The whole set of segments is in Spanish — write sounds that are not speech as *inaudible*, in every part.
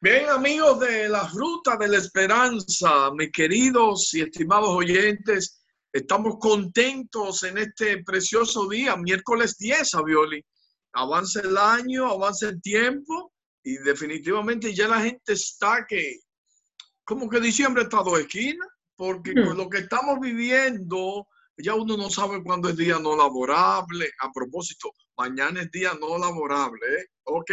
Bien, amigos de la Ruta de la Esperanza, mis queridos y estimados oyentes, estamos contentos en este precioso día, miércoles 10, Avioli. Avanza el año, avanza el tiempo y definitivamente ya la gente está que, como que diciembre está a dos esquinas, porque con lo que estamos viviendo, ya uno no sabe cuándo es día no laborable. A propósito, mañana es día no laborable, ¿eh? ¿Ok?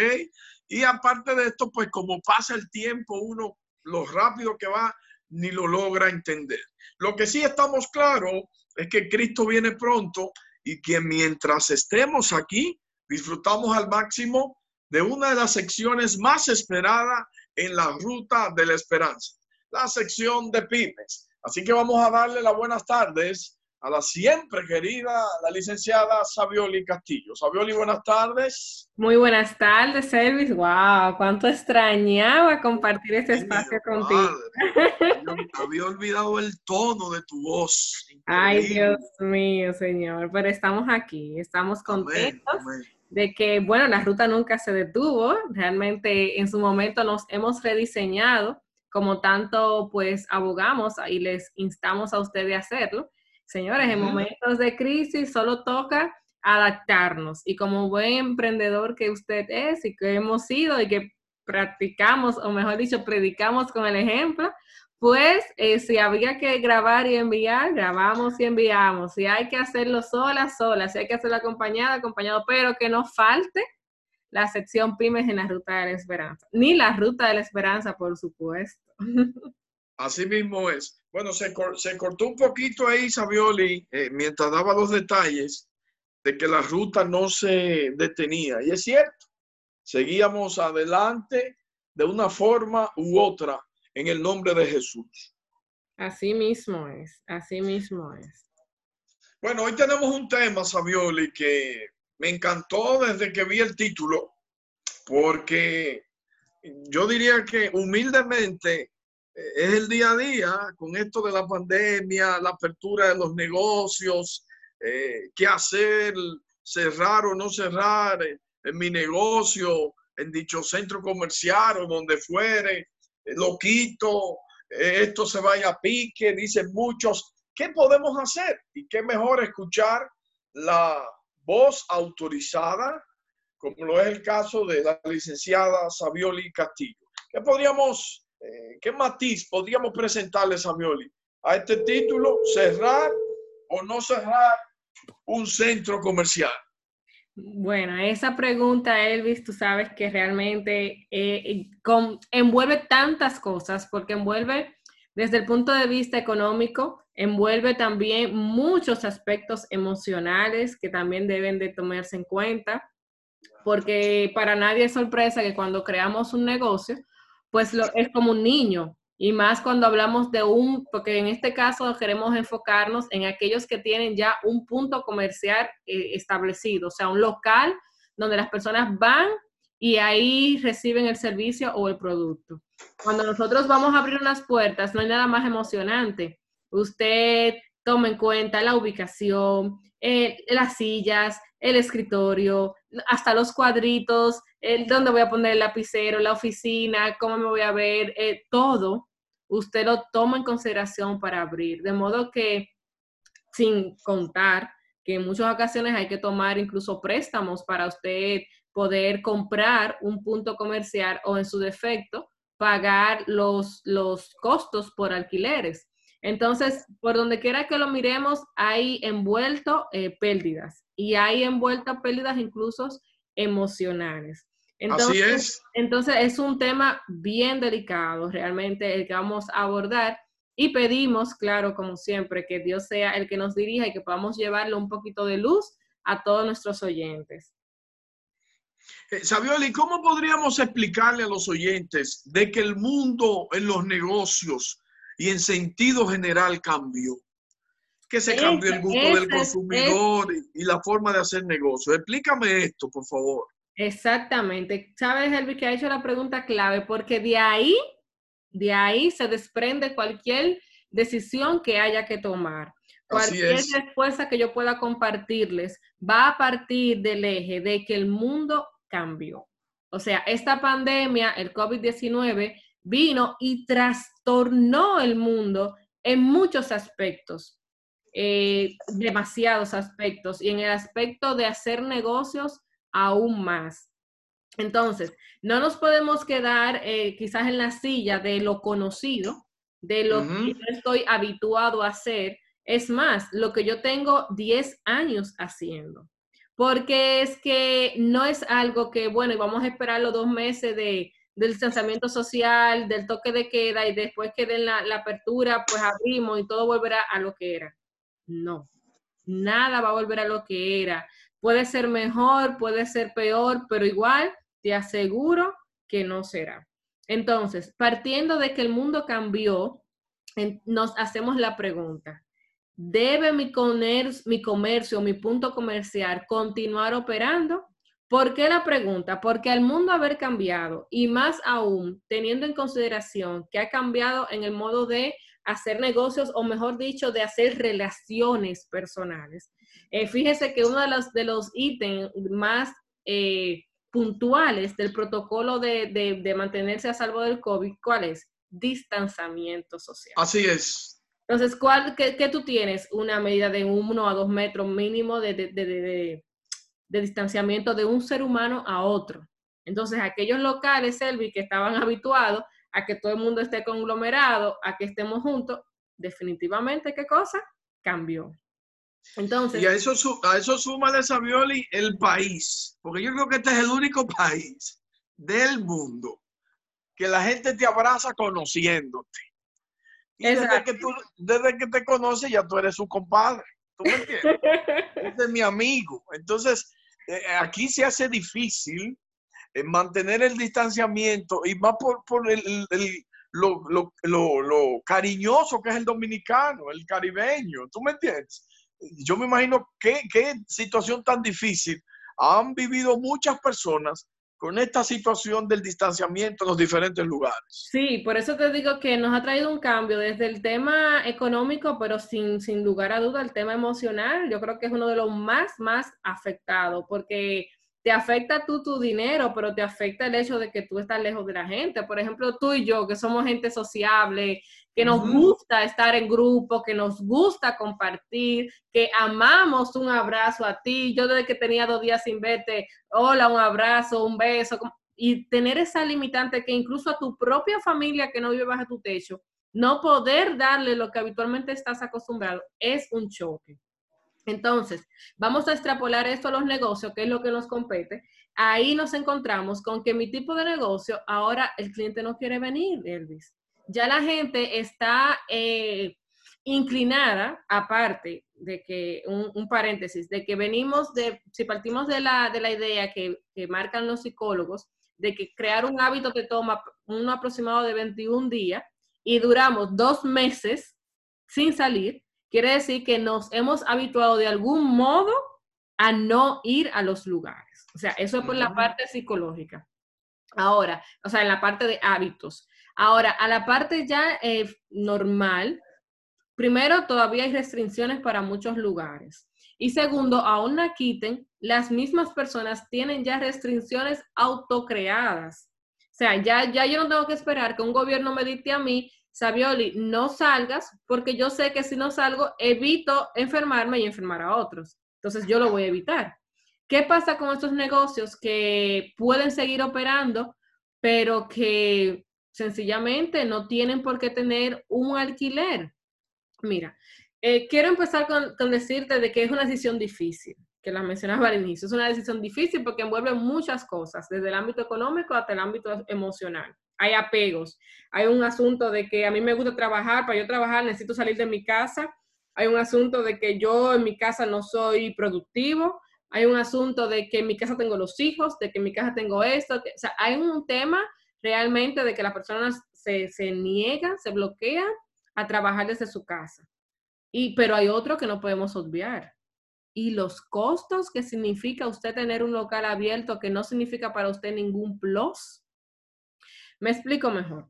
Y aparte de esto, pues como pasa el tiempo, uno lo rápido que va, ni lo logra entender. Lo que sí estamos claros es que Cristo viene pronto y que mientras estemos aquí, disfrutamos al máximo de una de las secciones más esperadas en la ruta de la esperanza, la sección de pymes. Así que vamos a darle las buenas tardes a la siempre querida, la licenciada Savioli Castillo. Savioli, buenas tardes. Muy buenas tardes, Elvis. Wow, cuánto extrañaba compartir este espacio contigo. había olvidado el tono de tu voz. Ay, Dios mío, señor. Pero estamos aquí, estamos contentos. de que, bueno, la ruta nunca se detuvo, realmente en su momento nos hemos rediseñado, como tanto pues abogamos y les instamos a ustedes a hacerlo, Señores, en momentos de crisis solo toca adaptarnos y como buen emprendedor que usted es y que hemos sido y que practicamos, o mejor dicho, predicamos con el ejemplo, pues eh, si había que grabar y enviar, grabamos y enviamos. Si hay que hacerlo sola, sola. Si hay que hacerlo acompañada, acompañado, pero que no falte la sección pymes en la ruta de la esperanza. Ni la ruta de la esperanza, por supuesto. *laughs* Así mismo es. Bueno, se, cortó un poquito ahí, Savioli, eh, mientras daba los detalles de que la ruta no se detenía. Y es cierto, seguíamos adelante de una forma u otra en el nombre de Jesús. Así mismo es, así mismo es. Bueno, hoy tenemos un tema, Savioli, que me encantó desde que vi el título, porque yo diría que humildemente es el día a día con esto de la pandemia, la apertura de los negocios, eh, qué hacer, cerrar o no cerrar eh, en mi negocio, en dicho centro comercial o donde fuere, eh, lo quito, esto se vaya a pique, dicen muchos. ¿Qué podemos hacer? Y qué mejor escuchar la voz autorizada, como lo es el caso de la licenciada Savioli Castillo. ¿Qué podríamos eh, ¿qué matiz podríamos presentarles a Mioli a este título? ¿Cerrar o no cerrar un centro comercial? Bueno, esa pregunta, Elvis, tú sabes que realmente eh, envuelve tantas cosas, porque envuelve desde el punto de vista económico, envuelve también muchos aspectos emocionales que también deben de tomarse en cuenta, porque para nadie es sorpresa que cuando creamos un negocio, pues es como un niño. Y más cuando hablamos de un, porque en este caso queremos enfocarnos en aquellos que tienen ya un punto comercial eh, establecido, o sea, un local donde las personas van y ahí reciben el servicio o el producto. Cuando nosotros vamos a abrir unas puertas, no hay nada más emocionante. Usted toma en cuenta la ubicación, eh, las sillas, el escritorio, hasta los cuadritos, el dónde voy a poner el lapicero, la oficina, cómo me voy a ver, eh, todo, usted lo toma en consideración para abrir. De modo que, sin contar que en muchas ocasiones hay que tomar incluso préstamos para usted poder comprar un punto comercial o en su defecto pagar los, los costos por alquileres. Entonces, por donde quiera que lo miremos, hay envuelto eh, pérdidas y hay envueltas pérdidas incluso emocionales. Entonces, Así es. Entonces, es un tema bien delicado realmente el que vamos a abordar y pedimos, claro, como siempre, que Dios sea el que nos dirija y que podamos llevarle un poquito de luz a todos nuestros oyentes. Eh, Sabioli, ¿cómo podríamos explicarle a los oyentes de que el mundo en los negocios y en sentido general cambió. Que se cambió el gusto del consumidor y la forma de hacer negocio. Explícame esto, por favor. Exactamente. Sabes, Elvis, que ha hecho la pregunta clave, porque de ahí, de ahí se desprende cualquier decisión que haya que tomar. Cualquier respuesta que yo pueda compartirles va a partir del eje de que el mundo cambió. O sea, esta pandemia, el COVID-19, vino y trastornó el mundo en muchos aspectos, eh, demasiados aspectos, y en el aspecto de hacer negocios aún más. Entonces, no nos podemos quedar eh, quizás en la silla de lo conocido, de lo que yo estoy habituado a hacer. Es más, lo que yo tengo 10 años haciendo. Porque es que no es algo que, bueno, y vamos a esperar los dos meses de, del distanciamiento social, del toque de queda y después que den la, la apertura, pues abrimos y todo volverá a lo que era. No, nada va a volver a lo que era. Puede ser mejor, puede ser peor, pero igual te aseguro que no será. Entonces, partiendo de que el mundo cambió, nos hacemos la pregunta, ¿debe mi, comercio, mi mi punto comercial continuar operando? ¿Por qué la pregunta? Porque al mundo haber cambiado y más aún teniendo en consideración que ha cambiado en el modo de hacer negocios o mejor dicho, de hacer relaciones personales. Eh, fíjese que uno de los, de los ítems más eh, puntuales del protocolo de, mantenerse a salvo del COVID, ¿cuál es? Distanciamiento social. Así es. Entonces, ¿cuál, qué, tú tienes? Una medida de uno a dos metros mínimo de, de, distanciamiento de un ser humano a otro. Entonces, aquellos locales, Selvi, que estaban habituados a que todo el mundo esté conglomerado, a que estemos juntos, definitivamente, ¿qué cosa? Cambió. Entonces, y a eso, a eso suma de Savioli el país, porque yo creo que este es el único país del mundo que la gente te abraza conociéndote. Y desde que, tú, desde que te conoce ya tú eres su compadre. ¿Tú me entiendes? *laughs* este es mi amigo. Entonces, eh, aquí se hace difícil eh, mantener el distanciamiento y más por, por el, lo, lo, lo, lo, cariñoso que es el dominicano, el caribeño. ¿Tú me entiendes? Yo me imagino qué, qué situación tan difícil han vivido muchas personas con esta situación del distanciamiento en los diferentes lugares. Sí, por eso te digo que nos ha traído un cambio desde el tema económico, pero sin, sin lugar a duda el tema emocional, yo creo que es uno de los más, más afectados, porque te afecta tú tu dinero, pero te afecta el hecho de que tú estás lejos de la gente. Por ejemplo, tú y yo, que somos gente sociable, que nos gusta estar en grupo, que nos gusta compartir, que amamos un abrazo a ti. Yo desde que tenía dos días sin verte, hola, un abrazo, un beso. Y tener esa limitante que incluso a tu propia familia que no vive bajo tu techo, no poder darle lo que habitualmente estás acostumbrado, es un choque. Entonces, vamos a extrapolar esto a los negocios, que es lo que nos compete. Ahí nos encontramos con que mi tipo de negocio, ahora el cliente no quiere venir, Elvis. Ya la gente está eh, inclinada, aparte de que, un, paréntesis, de que venimos de, si partimos de la, de la idea que, que marcan los psicólogos, de que crear un hábito te toma un aproximado de 21 días y duramos dos meses sin salir, quiere decir que nos hemos habituado de algún modo a no ir a los lugares. O sea, eso es por la parte psicológica. Ahora, o sea, en la parte de hábitos. Ahora, a la parte ya eh, normal, primero, todavía hay restricciones para muchos lugares. Y segundo, aún la quiten, las mismas personas tienen ya restricciones autocreadas. O sea, ya, ya yo no tengo que esperar que un gobierno me dicte a mí Savioli, no salgas porque yo sé que si no salgo evito enfermarme y enfermar a otros. Entonces yo lo voy a evitar. ¿Qué pasa con estos negocios que pueden seguir operando, pero que sencillamente no tienen por qué tener un alquiler? Mira, eh, quiero empezar con, decirte de que es una decisión difícil, que la mencionaba al inicio. Es una decisión difícil porque envuelve muchas cosas, desde el ámbito económico hasta el ámbito emocional hay apegos. Hay un asunto de que a mí me gusta trabajar, para yo trabajar necesito salir de mi casa. Hay un asunto de que yo en mi casa no soy productivo. Hay un asunto de que en mi casa tengo los hijos, de que en mi casa tengo esto. o sea, hay un tema realmente de que las personas se, se niegan, se bloquean a trabajar desde su casa. Y, pero hay otro que no podemos obviar. Y los costos que significa usted tener un local abierto, que no significa para usted ningún plus, me explico mejor.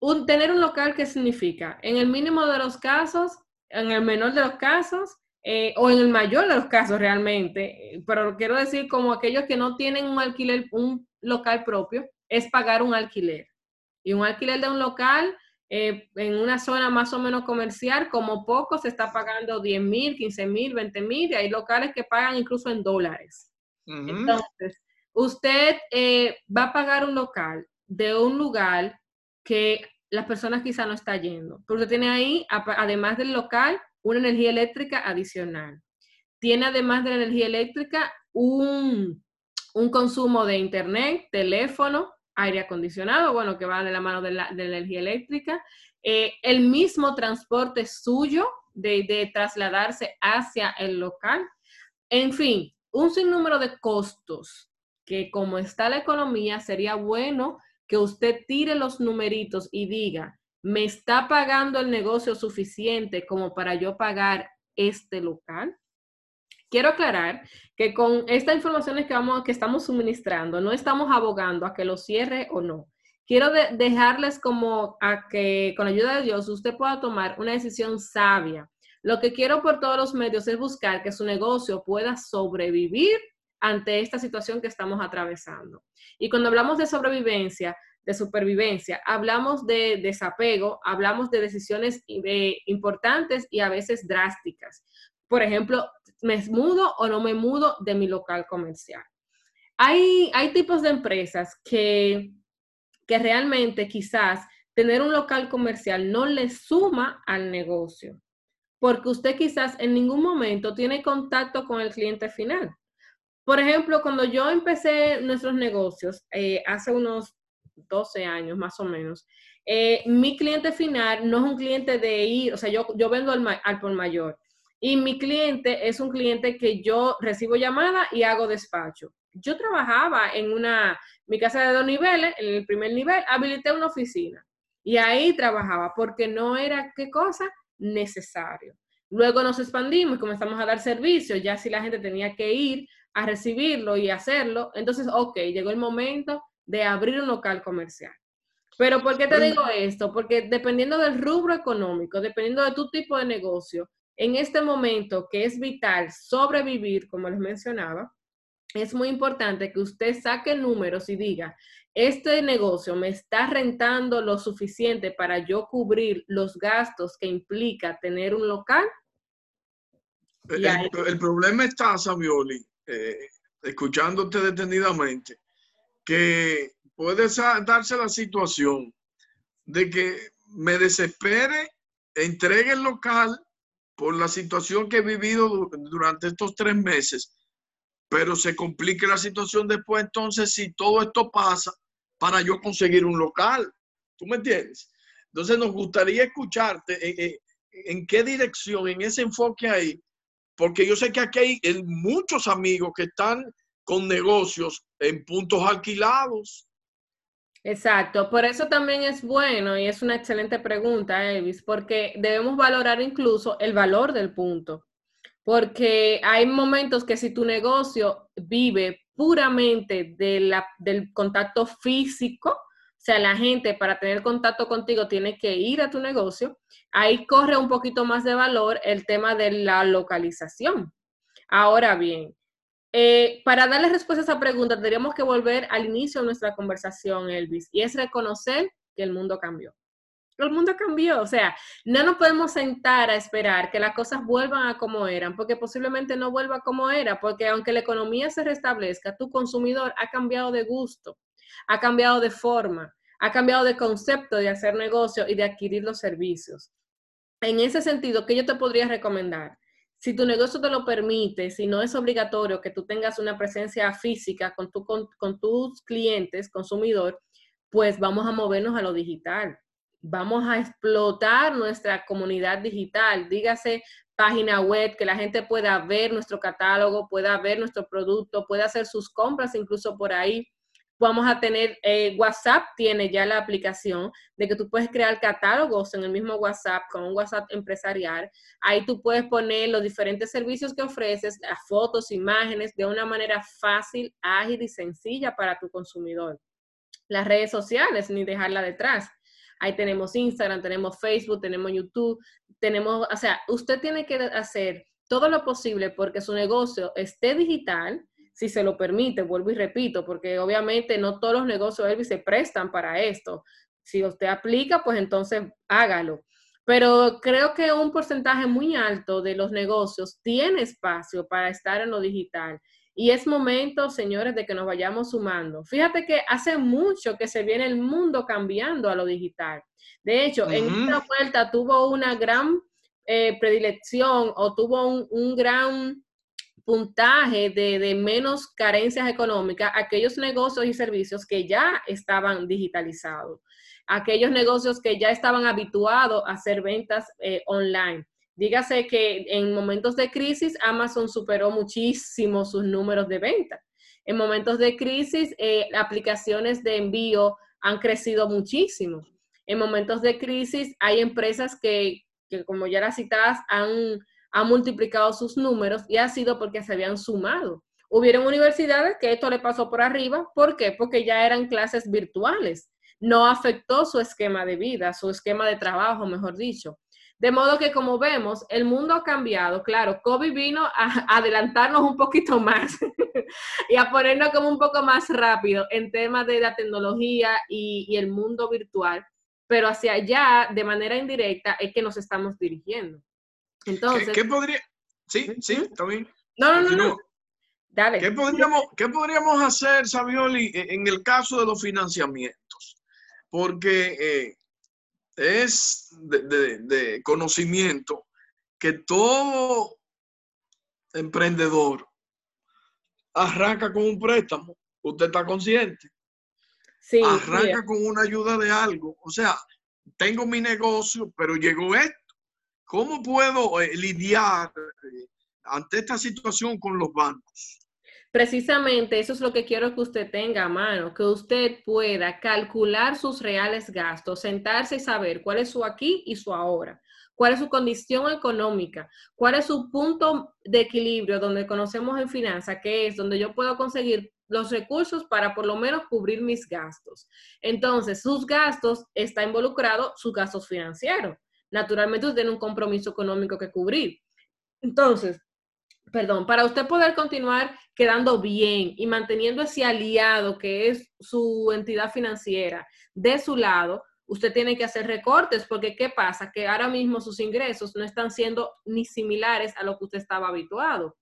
Un, tener un local, ¿qué significa? En el mínimo de los casos, en el menor de los casos, eh, o en el mayor de los casos realmente, pero quiero decir como aquellos que no tienen un alquiler, un local propio es pagar un alquiler. Y un alquiler de un local eh, en una zona más o menos comercial, como poco, se está pagando 10 mil, 15 mil, 20 mil, y hay locales que pagan incluso en dólares. Entonces, usted eh, va a pagar un local de un lugar que las personas quizá no están yendo, porque tiene ahí, además del local, una energía eléctrica adicional. Tiene además de la energía eléctrica un, un consumo de internet, teléfono, aire acondicionado, bueno, que va de la mano de la, energía eléctrica, eh, el mismo transporte suyo de, de, trasladarse hacia el local, en fin, un sinnúmero de costos que como está la economía, sería bueno que usted tire los numeritos y diga, ¿me está pagando el negocio suficiente como para yo pagar este local? Quiero aclarar que con estas informaciones que, vamos, que estamos suministrando, no estamos abogando a que lo cierre o no. Quiero dejarles como a que con ayuda de Dios usted pueda tomar una decisión sabia. Lo que quiero por todos los medios es buscar que su negocio pueda sobrevivir ante esta situación que estamos atravesando. Y cuando hablamos de sobrevivencia, de supervivencia, hablamos de desapego, hablamos de decisiones eh, importantes y a veces drásticas. Por ejemplo, ¿me mudo o no me mudo de mi local comercial? Hay, hay tipos de empresas que, que realmente quizás tener un local comercial no le suma al negocio, porque usted quizás en ningún momento tiene contacto con el cliente final. Por ejemplo, cuando yo empecé nuestros negocios eh, hace unos 12 años más o menos, eh, mi cliente final no es un cliente de ir, o sea, yo, yo vendo al, al por mayor. Y mi cliente es un cliente que yo recibo llamada y hago despacho. Yo trabajaba en una, mi casa de dos niveles, en el primer nivel, habilité una oficina y ahí trabajaba porque no era qué cosa necesario. Luego nos expandimos y comenzamos a dar servicios, ya si la gente tenía que ir a recibirlo y hacerlo, entonces, ok, llegó el momento de abrir un local comercial. Pero ¿por qué te digo esto? Porque dependiendo del rubro económico, dependiendo de tu tipo de negocio, en este momento que es vital sobrevivir, como les mencionaba, es muy importante que usted saque números y diga, este negocio me está rentando lo suficiente para yo cubrir los gastos que implica tener un local. El, problema está, Savioli, eh, escuchándote detenidamente, que puede darse la situación de que me desespere, entregue el local por la situación que he vivido durante estos tres meses, pero se complique la situación después entonces si todo esto pasa para yo conseguir un local. ¿Tú me entiendes? Entonces nos gustaría escucharte en, en qué dirección, en ese enfoque ahí, porque yo sé que aquí hay muchos amigos que están con negocios en puntos alquilados, Exacto, por eso también es bueno y es una excelente pregunta, Elvis, porque debemos valorar incluso el valor del punto, porque hay momentos que si tu negocio vive puramente del contacto físico, o sea, la gente para tener contacto contigo tiene que ir a tu negocio, ahí corre un poquito más de valor el tema de la localización. Ahora bien, eh, para darle respuesta a esa pregunta, tendríamos que volver al inicio de nuestra conversación, Elvis, y es reconocer que el mundo cambió. El mundo cambió, o sea, no nos podemos sentar a esperar que las cosas vuelvan a como eran, porque posiblemente no vuelva como era, porque aunque la economía se restablezca, tu consumidor ha cambiado de gusto, ha cambiado de forma, ha cambiado de concepto de hacer negocio y de adquirir los servicios. En ese sentido, ¿qué yo te podría recomendar? si tu negocio te lo permite, si no es obligatorio que tú tengas una presencia física con, con, tus clientes, consumidor, pues vamos a movernos a lo digital. Vamos a explotar nuestra comunidad digital, dígase página web, que la gente pueda ver nuestro catálogo, pueda ver nuestro producto, pueda hacer sus compras incluso por ahí vamos a tener, eh, WhatsApp tiene ya la aplicación de que tú puedes crear catálogos en el mismo WhatsApp con un WhatsApp empresarial. Ahí tú puedes poner los diferentes servicios que ofreces, las fotos, imágenes, de una manera fácil, ágil y sencilla para tu consumidor. Las redes sociales, ni dejarla detrás. Ahí tenemos Instagram, tenemos Facebook, tenemos YouTube, tenemos, o sea, usted tiene que hacer todo lo posible porque su negocio esté digital, si se lo permite, vuelvo y repito, porque obviamente no todos los negocios Elvis se prestan para esto. Si usted aplica, pues entonces hágalo. Pero creo que un porcentaje muy alto de los negocios tiene espacio para estar en lo digital. Y es momento, señores, de que nos vayamos sumando. Fíjate que hace mucho que se viene el mundo cambiando a lo digital. De hecho, en esta vuelta tuvo una gran eh, predilección o tuvo un, gran puntaje de, de, menos carencias económicas aquellos negocios y servicios que ya estaban digitalizados, aquellos negocios que ya estaban habituados a hacer ventas eh, online. Dígase que en momentos de crisis Amazon superó muchísimo sus números de venta. En momentos de crisis, eh, aplicaciones de envío han crecido muchísimo. En momentos de crisis hay empresas que, como ya las citadas, han, han multiplicado sus números y ha sido porque se habían sumado. Hubieron universidades que esto le pasó por arriba. ¿Por qué? Porque ya eran clases virtuales. No afectó su esquema de vida, su esquema de trabajo, mejor dicho. De modo que como vemos, el mundo ha cambiado. Claro, COVID vino a adelantarnos un poquito más *laughs* y a ponernos como un poco más rápido en temas de la tecnología y, el mundo virtual, pero hacia allá, de manera indirecta, es que nos estamos dirigiendo. Entonces... ¿Qué, podría...? Sí, sí, está bien. No, no, no, no. Dale. ¿Qué podríamos, ¿Qué podríamos hacer, Savioli, en el caso de los financiamientos? Porque... Eh, es de, conocimiento que todo emprendedor arranca con un préstamo. Usted está consciente. Sí, arranca con una ayuda de algo. O sea, tengo mi negocio, pero llegó esto. ¿Cómo puedo eh, lidiar eh, ante esta situación con los bancos? Precisamente eso es lo que quiero que usted tenga a mano, que usted pueda calcular sus reales gastos, sentarse y saber cuál es su aquí y su ahora, cuál es su condición económica, cuál es su punto de equilibrio donde conocemos en finanzas, que es donde yo puedo conseguir los recursos para por lo menos cubrir mis gastos. Entonces, sus gastos está involucrado sus gastos financieros. Naturalmente, usted tiene un compromiso económico que cubrir. Entonces, perdón, para usted poder continuar quedando bien y manteniendo ese aliado que es su entidad financiera de su lado, usted tiene que hacer recortes, porque ¿qué pasa? Que ahora mismo sus ingresos no están siendo ni similares a lo que usted estaba habituado,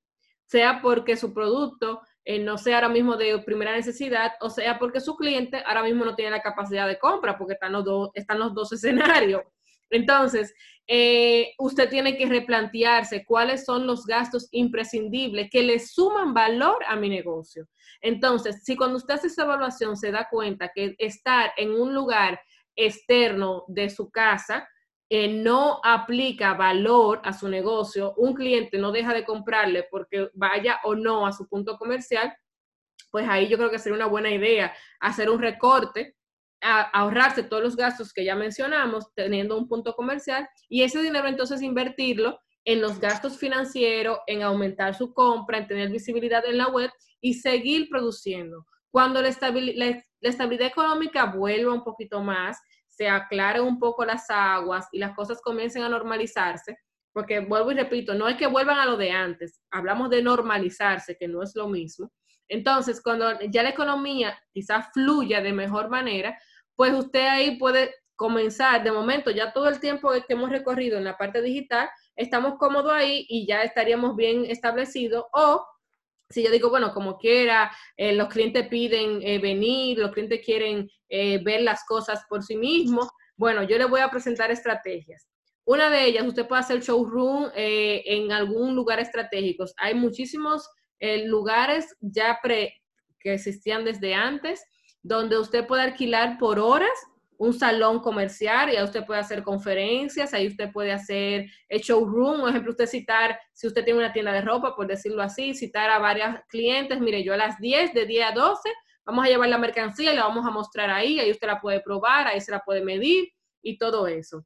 sea porque su producto eh, no sea ahora mismo de primera necesidad, o sea porque su cliente ahora mismo no tiene la capacidad de compra, porque están los dos, están los dos escenarios. Entonces, eh, usted tiene que replantearse cuáles son los gastos imprescindibles que le suman valor a mi negocio. Entonces, si cuando usted hace esa evaluación se da cuenta que estar en un lugar externo de su casa eh, no aplica valor a su negocio, un cliente no deja de comprarle porque vaya o no a su punto comercial, pues ahí yo creo que sería una buena idea hacer un recorte ahorrarse todos los gastos que ya mencionamos, teniendo un punto comercial, y ese dinero entonces invertirlo en los gastos financieros, en aumentar su compra, en tener visibilidad en la web y seguir produciendo. Cuando la, estabilidad económica vuelva un poquito más, se aclaren un poco las aguas y las cosas comiencen a normalizarse, porque vuelvo y repito, no es que vuelvan a lo de antes, hablamos de normalizarse, que no es lo mismo. Entonces, cuando ya la economía quizás fluya de mejor manera, pues usted ahí puede comenzar, de momento, ya todo el tiempo que hemos recorrido en la parte digital, estamos cómodos ahí y ya estaríamos bien establecidos. O si yo digo, bueno, como quiera, eh, los clientes piden eh, venir, los clientes quieren eh, ver las cosas por sí mismos, bueno, yo les voy a presentar estrategias. Una de ellas, usted puede hacer showroom en algún lugar estratégico. Hay muchísimos lugares ya pre, que existían desde antes donde usted puede alquilar por horas un salón comercial y ahí usted puede hacer conferencias, ahí usted puede hacer showroom, por ejemplo, usted citar, si usted tiene una tienda de ropa, por decirlo así, citar a varios clientes, mire, yo a las 10, de 10 a 12, vamos a llevar la mercancía y la vamos a mostrar ahí, ahí usted la puede probar, ahí se la puede medir y todo eso.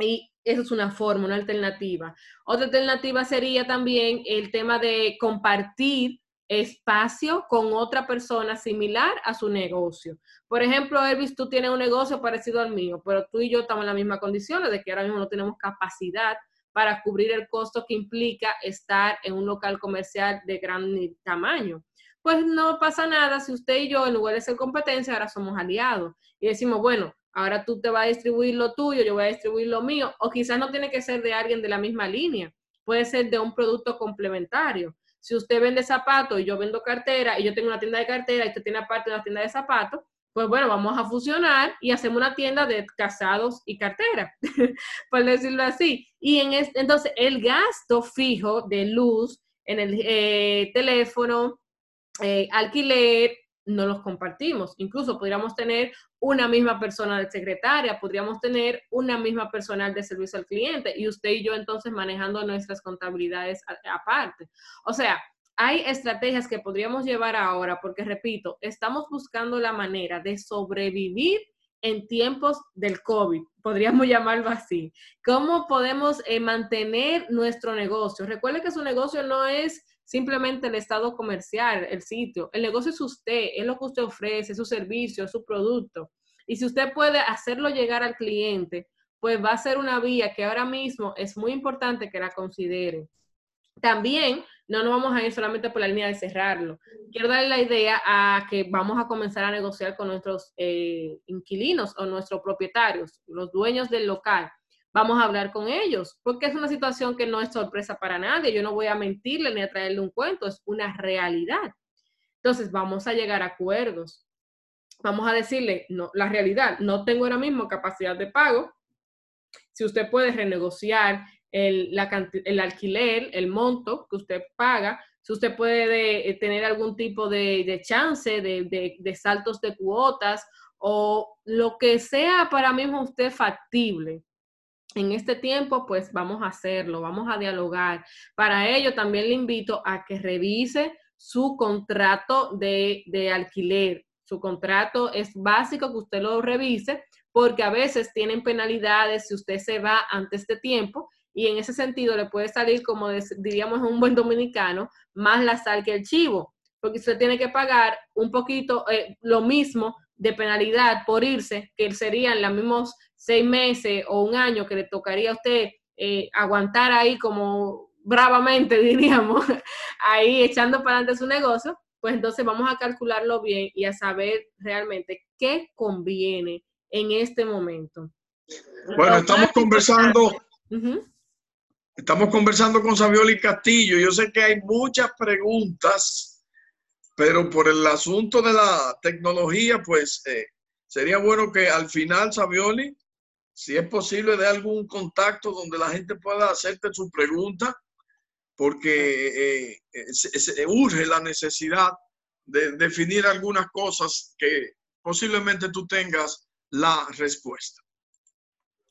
Y eso es una forma, una alternativa. Otra alternativa sería también el tema de compartir espacio con otra persona similar a su negocio. Por ejemplo, Elvis, tú tienes un negocio parecido al mío, pero tú y yo estamos en la misma condición de que ahora mismo no tenemos capacidad para cubrir el costo que implica estar en un local comercial de gran tamaño. pues no pasa nada si usted y yo, en lugar de ser competencia, ahora somos aliados. Y decimos, bueno, ahora tú te vas a distribuir lo tuyo, yo voy a distribuir lo mío, o quizás no tiene que ser de alguien de la misma línea, puede ser de un producto complementario. Si usted vende zapatos y yo vendo cartera y yo tengo una tienda de cartera y usted tiene aparte una tienda de zapatos, pues bueno, vamos a fusionar y hacemos una tienda de casados y cartera, *laughs* por decirlo así. Y en entonces el gasto fijo de luz en el eh, teléfono, eh, alquiler, no los compartimos. Incluso podríamos tener una misma persona de secretaria, podríamos tener una misma personal de servicio al cliente y usted y yo entonces manejando nuestras contabilidades aparte. O sea, hay estrategias que podríamos llevar ahora porque, repito, estamos buscando la manera de sobrevivir en tiempos del COVID, podríamos *laughs* llamarlo así. ¿Cómo podemos eh, mantener nuestro negocio? Recuerde que su negocio no es simplemente el estado comercial, el sitio. El negocio es usted, es lo que usted ofrece, su servicio, su producto. Y si usted puede hacerlo llegar al cliente, pues va a ser una vía que ahora mismo es muy importante que la considere. También no nos vamos a ir solamente por la línea de cerrarlo. Quiero darle la idea a que vamos a comenzar a negociar con nuestros eh, inquilinos o nuestros propietarios, los dueños del local vamos a hablar con ellos, porque es una situación que no es sorpresa para nadie. Yo no voy a mentirle ni a traerle un cuento, es una realidad. Entonces, vamos a llegar a acuerdos. Vamos a decirle, no, la realidad, no tengo ahora mismo capacidad de pago. Si usted puede renegociar el, alquiler, el monto que usted paga, si usted puede eh, tener algún tipo de, chance de, de, saltos de cuotas o lo que sea para mismo usted factible en este tiempo, pues vamos a hacerlo, vamos a dialogar. Para ello, también le invito a que revise su contrato de, de, alquiler. Su contrato es básico que usted lo revise porque a veces tienen penalidades si usted se va antes de tiempo y en ese sentido le puede salir, como diríamos un buen dominicano, más la sal que el chivo, porque usted tiene que pagar un poquito eh, lo mismo de penalidad por irse, que serían los mismos seis meses o un año que le tocaría a usted eh, aguantar ahí como bravamente, *laughs* diríamos, ahí echando para adelante su negocio, pues entonces vamos a calcularlo bien y a saber realmente qué conviene en este momento. Bueno, estamos conversando, estamos conversando con Savioli Castillo. Yo sé que hay muchas preguntas, pero por el asunto de la tecnología, pues eh, sería bueno que al final, Savioli, si es posible, de algún contacto donde la gente pueda hacerte su pregunta, porque eh, eh, se, urge la necesidad de definir algunas cosas que posiblemente tú tengas la respuesta.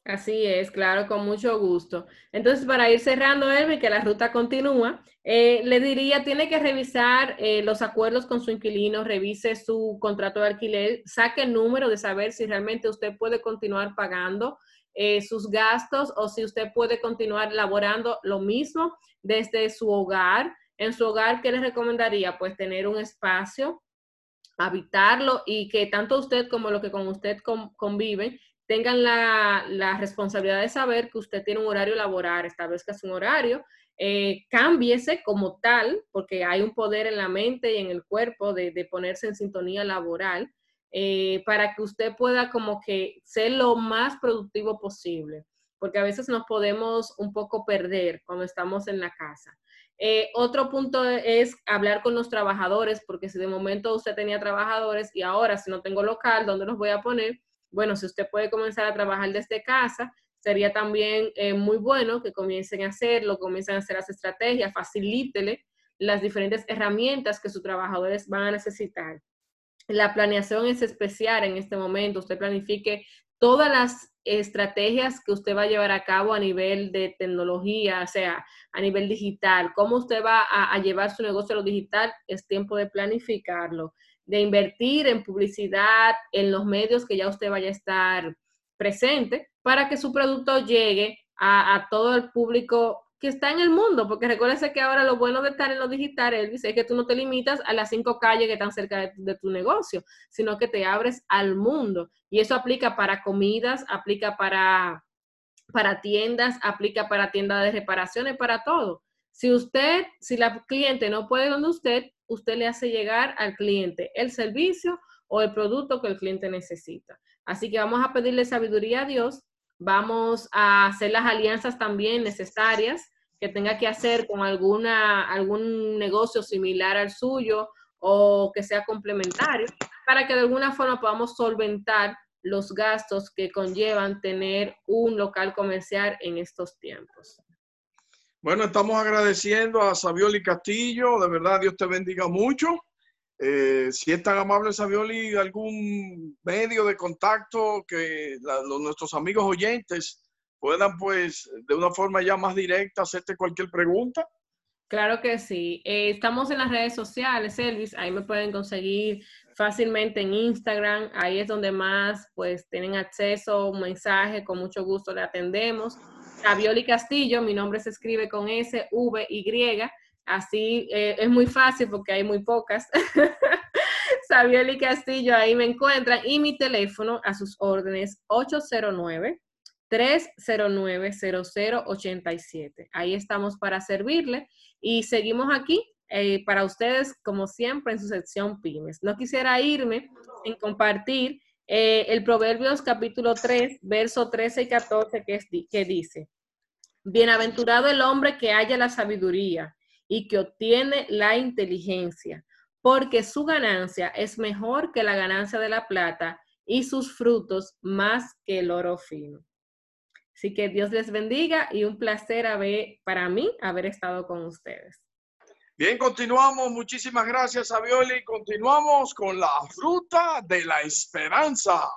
Así es, claro, con mucho gusto. Entonces, para ir cerrando, Elvi, que la ruta continúa, eh, le diría, tiene que revisar eh, los acuerdos con su inquilino, revise su contrato de alquiler, saque el número de saber si realmente usted puede continuar pagando eh, sus gastos o si usted puede continuar laborando lo mismo desde su hogar. En su hogar, ¿qué le recomendaría? Pues tener un espacio habitarlo y que tanto usted como los que con usted conviven tengan la, responsabilidad de saber que usted tiene un horario laboral, establezca un horario, eh, como tal, porque hay un poder en la mente y en el cuerpo de, ponerse en sintonía laboral, eh, para que usted pueda como que ser lo más productivo posible, porque a veces nos podemos un poco perder cuando estamos en la casa. Eh, otro punto es hablar con los trabajadores, porque si de momento usted tenía trabajadores y ahora si no tengo local, ¿dónde los voy a poner? Bueno, si usted puede comenzar a trabajar desde casa, sería también eh, muy bueno que comiencen a hacerlo, comiencen a hacer las estrategias, facilítele las diferentes herramientas que sus trabajadores van a necesitar. La planeación es especial en este momento. Usted planifique todas las estrategias que usted va a llevar a cabo a nivel de tecnología, o sea, a nivel digital, cómo usted va a, a llevar su negocio a lo digital, es tiempo de planificarlo de invertir en publicidad, en los medios que ya usted vaya a estar presente, para que su producto llegue a, todo el público que está en el mundo, porque recuérdese que ahora lo bueno de estar en lo digital, Elvis, es que tú no te limitas a las cinco calles que están cerca de, de, tu negocio, sino que te abres al mundo. Y eso aplica para comidas, aplica para, para tiendas, aplica para tiendas de reparaciones, para todo. Si usted, si la cliente no puede donde usted, usted le hace llegar al cliente el servicio o el producto que el cliente necesita. Así que vamos a pedirle sabiduría a Dios, vamos a hacer las alianzas también necesarias que tenga que hacer con alguna, algún negocio similar al suyo o que sea complementario, para que de alguna forma podamos solventar los gastos que conllevan tener un local comercial en estos tiempos. Bueno, estamos agradeciendo a Savioli Castillo, de verdad Dios te bendiga mucho. Eh, si es tan amable Savioli, algún medio de contacto que nuestros amigos oyentes puedan pues de una forma ya más directa hacerte cualquier pregunta. Claro que sí. Eh, estamos en las redes sociales, Elvis. Ahí me pueden conseguir fácilmente en Instagram. Ahí es donde más pues tienen acceso, un mensaje, con mucho gusto le atendemos. Savioli Castillo, mi nombre se escribe con S, V, Y. Así eh, es muy fácil porque hay muy pocas. *laughs* Savioli Castillo, ahí me encuentran. Y mi teléfono a sus órdenes, 809 309-0087. Ahí estamos para servirle y seguimos aquí eh, para ustedes, como siempre, en su sección pymes. No quisiera irme en compartir eh, el Proverbios capítulo 3, verso 13 y 14, que, es, que dice, Bienaventurado el hombre que haya la sabiduría y que obtiene la inteligencia, porque su ganancia es mejor que la ganancia de la plata y sus frutos más que el oro fino. Así que Dios les bendiga y un placer haber, para mí haber estado con ustedes. Bien, continuamos. Muchísimas gracias, Avioli. Continuamos con la fruta de la esperanza.